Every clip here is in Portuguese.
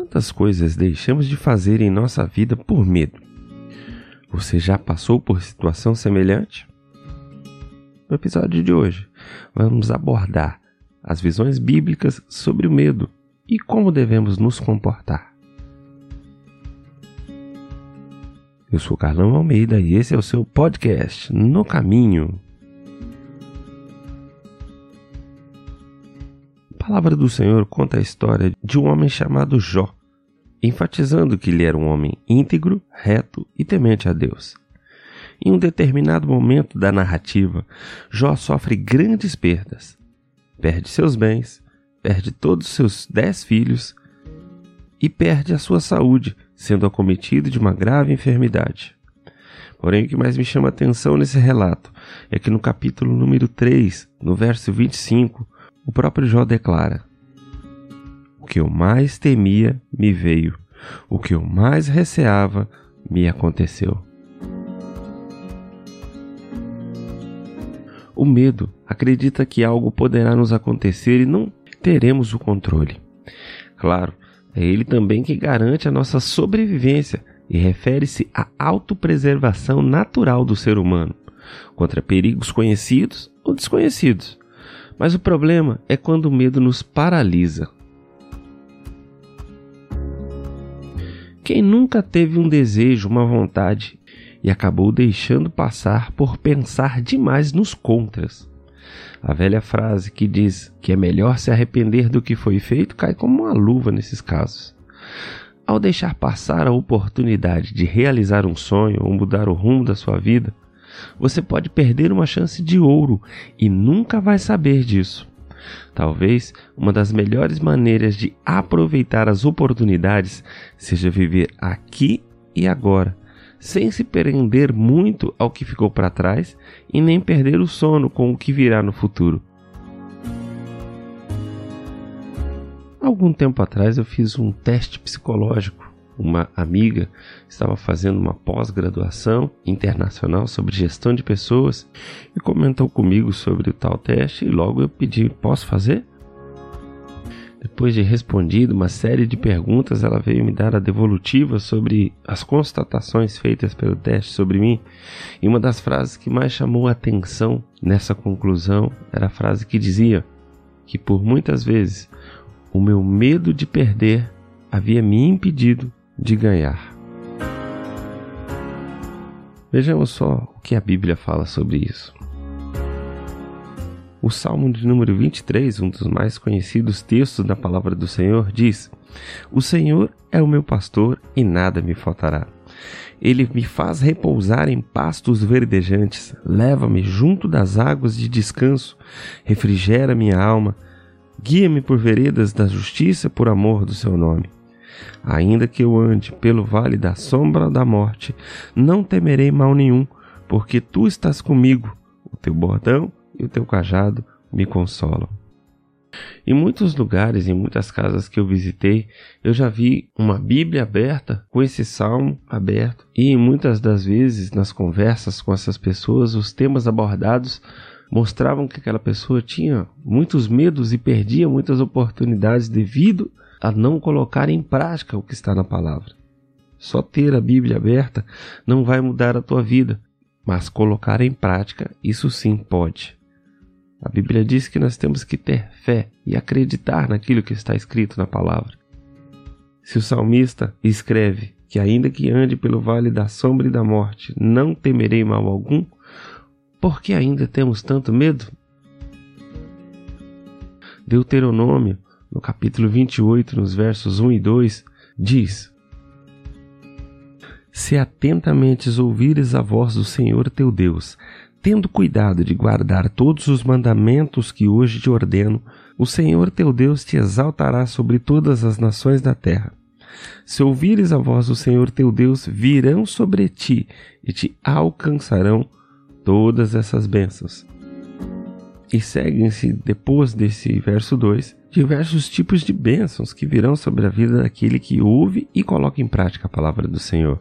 Quantas coisas deixamos de fazer em nossa vida por medo? Você já passou por situação semelhante? No episódio de hoje, vamos abordar as visões bíblicas sobre o medo e como devemos nos comportar. Eu sou Carlão Almeida e esse é o seu podcast No Caminho. A palavra do Senhor conta a história de um homem chamado Jó, enfatizando que ele era um homem íntegro, reto e temente a Deus. Em um determinado momento da narrativa, Jó sofre grandes perdas. Perde seus bens, perde todos seus dez filhos e perde a sua saúde, sendo acometido de uma grave enfermidade. Porém, o que mais me chama a atenção nesse relato é que no capítulo número 3, no verso 25, o próprio Jó declara: O que eu mais temia me veio, o que eu mais receava me aconteceu. O medo acredita que algo poderá nos acontecer e não teremos o controle. Claro, é ele também que garante a nossa sobrevivência e refere-se à autopreservação natural do ser humano contra perigos conhecidos ou desconhecidos. Mas o problema é quando o medo nos paralisa. Quem nunca teve um desejo, uma vontade e acabou deixando passar por pensar demais nos contras? A velha frase que diz que é melhor se arrepender do que foi feito cai como uma luva nesses casos. Ao deixar passar a oportunidade de realizar um sonho ou mudar o rumo da sua vida, você pode perder uma chance de ouro e nunca vai saber disso. Talvez uma das melhores maneiras de aproveitar as oportunidades seja viver aqui e agora, sem se prender muito ao que ficou para trás e nem perder o sono com o que virá no futuro. Algum tempo atrás eu fiz um teste psicológico. Uma amiga estava fazendo uma pós-graduação internacional sobre gestão de pessoas e comentou comigo sobre o tal teste e logo eu pedi: "Posso fazer?" Depois de respondido uma série de perguntas, ela veio me dar a devolutiva sobre as constatações feitas pelo teste sobre mim. E uma das frases que mais chamou a atenção nessa conclusão era a frase que dizia que por muitas vezes o meu medo de perder havia me impedido de ganhar. Vejamos só o que a Bíblia fala sobre isso. O Salmo de número 23, um dos mais conhecidos textos da palavra do Senhor, diz: O Senhor é o meu pastor e nada me faltará. Ele me faz repousar em pastos verdejantes, leva-me junto das águas de descanso, refrigera minha alma, guia-me por veredas da justiça por amor do seu nome. Ainda que eu ande pelo vale da sombra da morte, não temerei mal nenhum, porque tu estás comigo, o teu bordão e o teu cajado me consolam. Em muitos lugares, em muitas casas que eu visitei, eu já vi uma Bíblia aberta com esse salmo aberto, e muitas das vezes nas conversas com essas pessoas, os temas abordados mostravam que aquela pessoa tinha muitos medos e perdia muitas oportunidades devido a não colocar em prática o que está na palavra. Só ter a Bíblia aberta não vai mudar a tua vida, mas colocar em prática, isso sim pode. A Bíblia diz que nós temos que ter fé e acreditar naquilo que está escrito na palavra. Se o salmista escreve que, ainda que ande pelo vale da sombra e da morte, não temerei mal algum, por que ainda temos tanto medo? Deuteronômio, no capítulo 28, nos versos 1 e 2, diz: Se atentamente ouvires a voz do Senhor teu Deus, tendo cuidado de guardar todos os mandamentos que hoje te ordeno, o Senhor teu Deus te exaltará sobre todas as nações da terra. Se ouvires a voz do Senhor teu Deus, virão sobre ti e te alcançarão todas essas bênçãos. E seguem-se, depois desse verso 2, diversos tipos de bênçãos que virão sobre a vida daquele que ouve e coloca em prática a palavra do Senhor.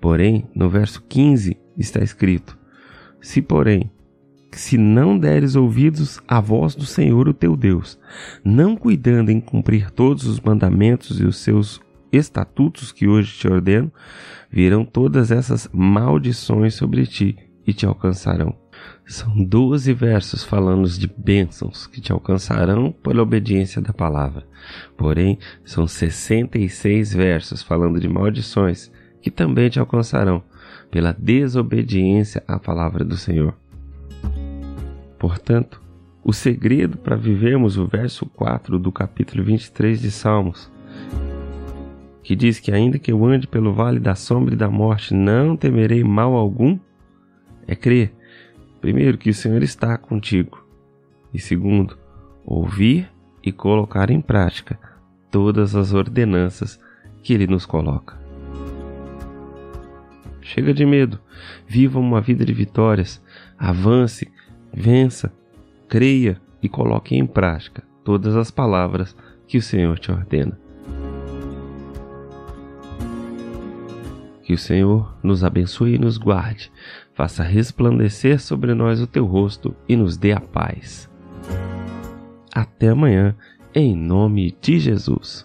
Porém, no verso 15 está escrito: se, porém, se não deres ouvidos à voz do Senhor o teu Deus, não cuidando em cumprir todos os mandamentos e os seus estatutos que hoje te ordeno, virão todas essas maldições sobre ti e te alcançarão. São doze versos falando de bênçãos que te alcançarão pela obediência da palavra. Porém, são sessenta e seis versos falando de maldições que também te alcançarão pela desobediência à palavra do Senhor. Portanto, o segredo para vivermos o verso 4 do capítulo 23 de Salmos, que diz que ainda que eu ande pelo vale da sombra e da morte, não temerei mal algum, é crer, primeiro, que o Senhor está contigo, e segundo, ouvir e colocar em prática todas as ordenanças que Ele nos coloca. Chega de medo. Viva uma vida de vitórias. Avance, vença, creia e coloque em prática todas as palavras que o Senhor te ordena. Que o Senhor nos abençoe e nos guarde, faça resplandecer sobre nós o teu rosto e nos dê a paz. Até amanhã, em nome de Jesus.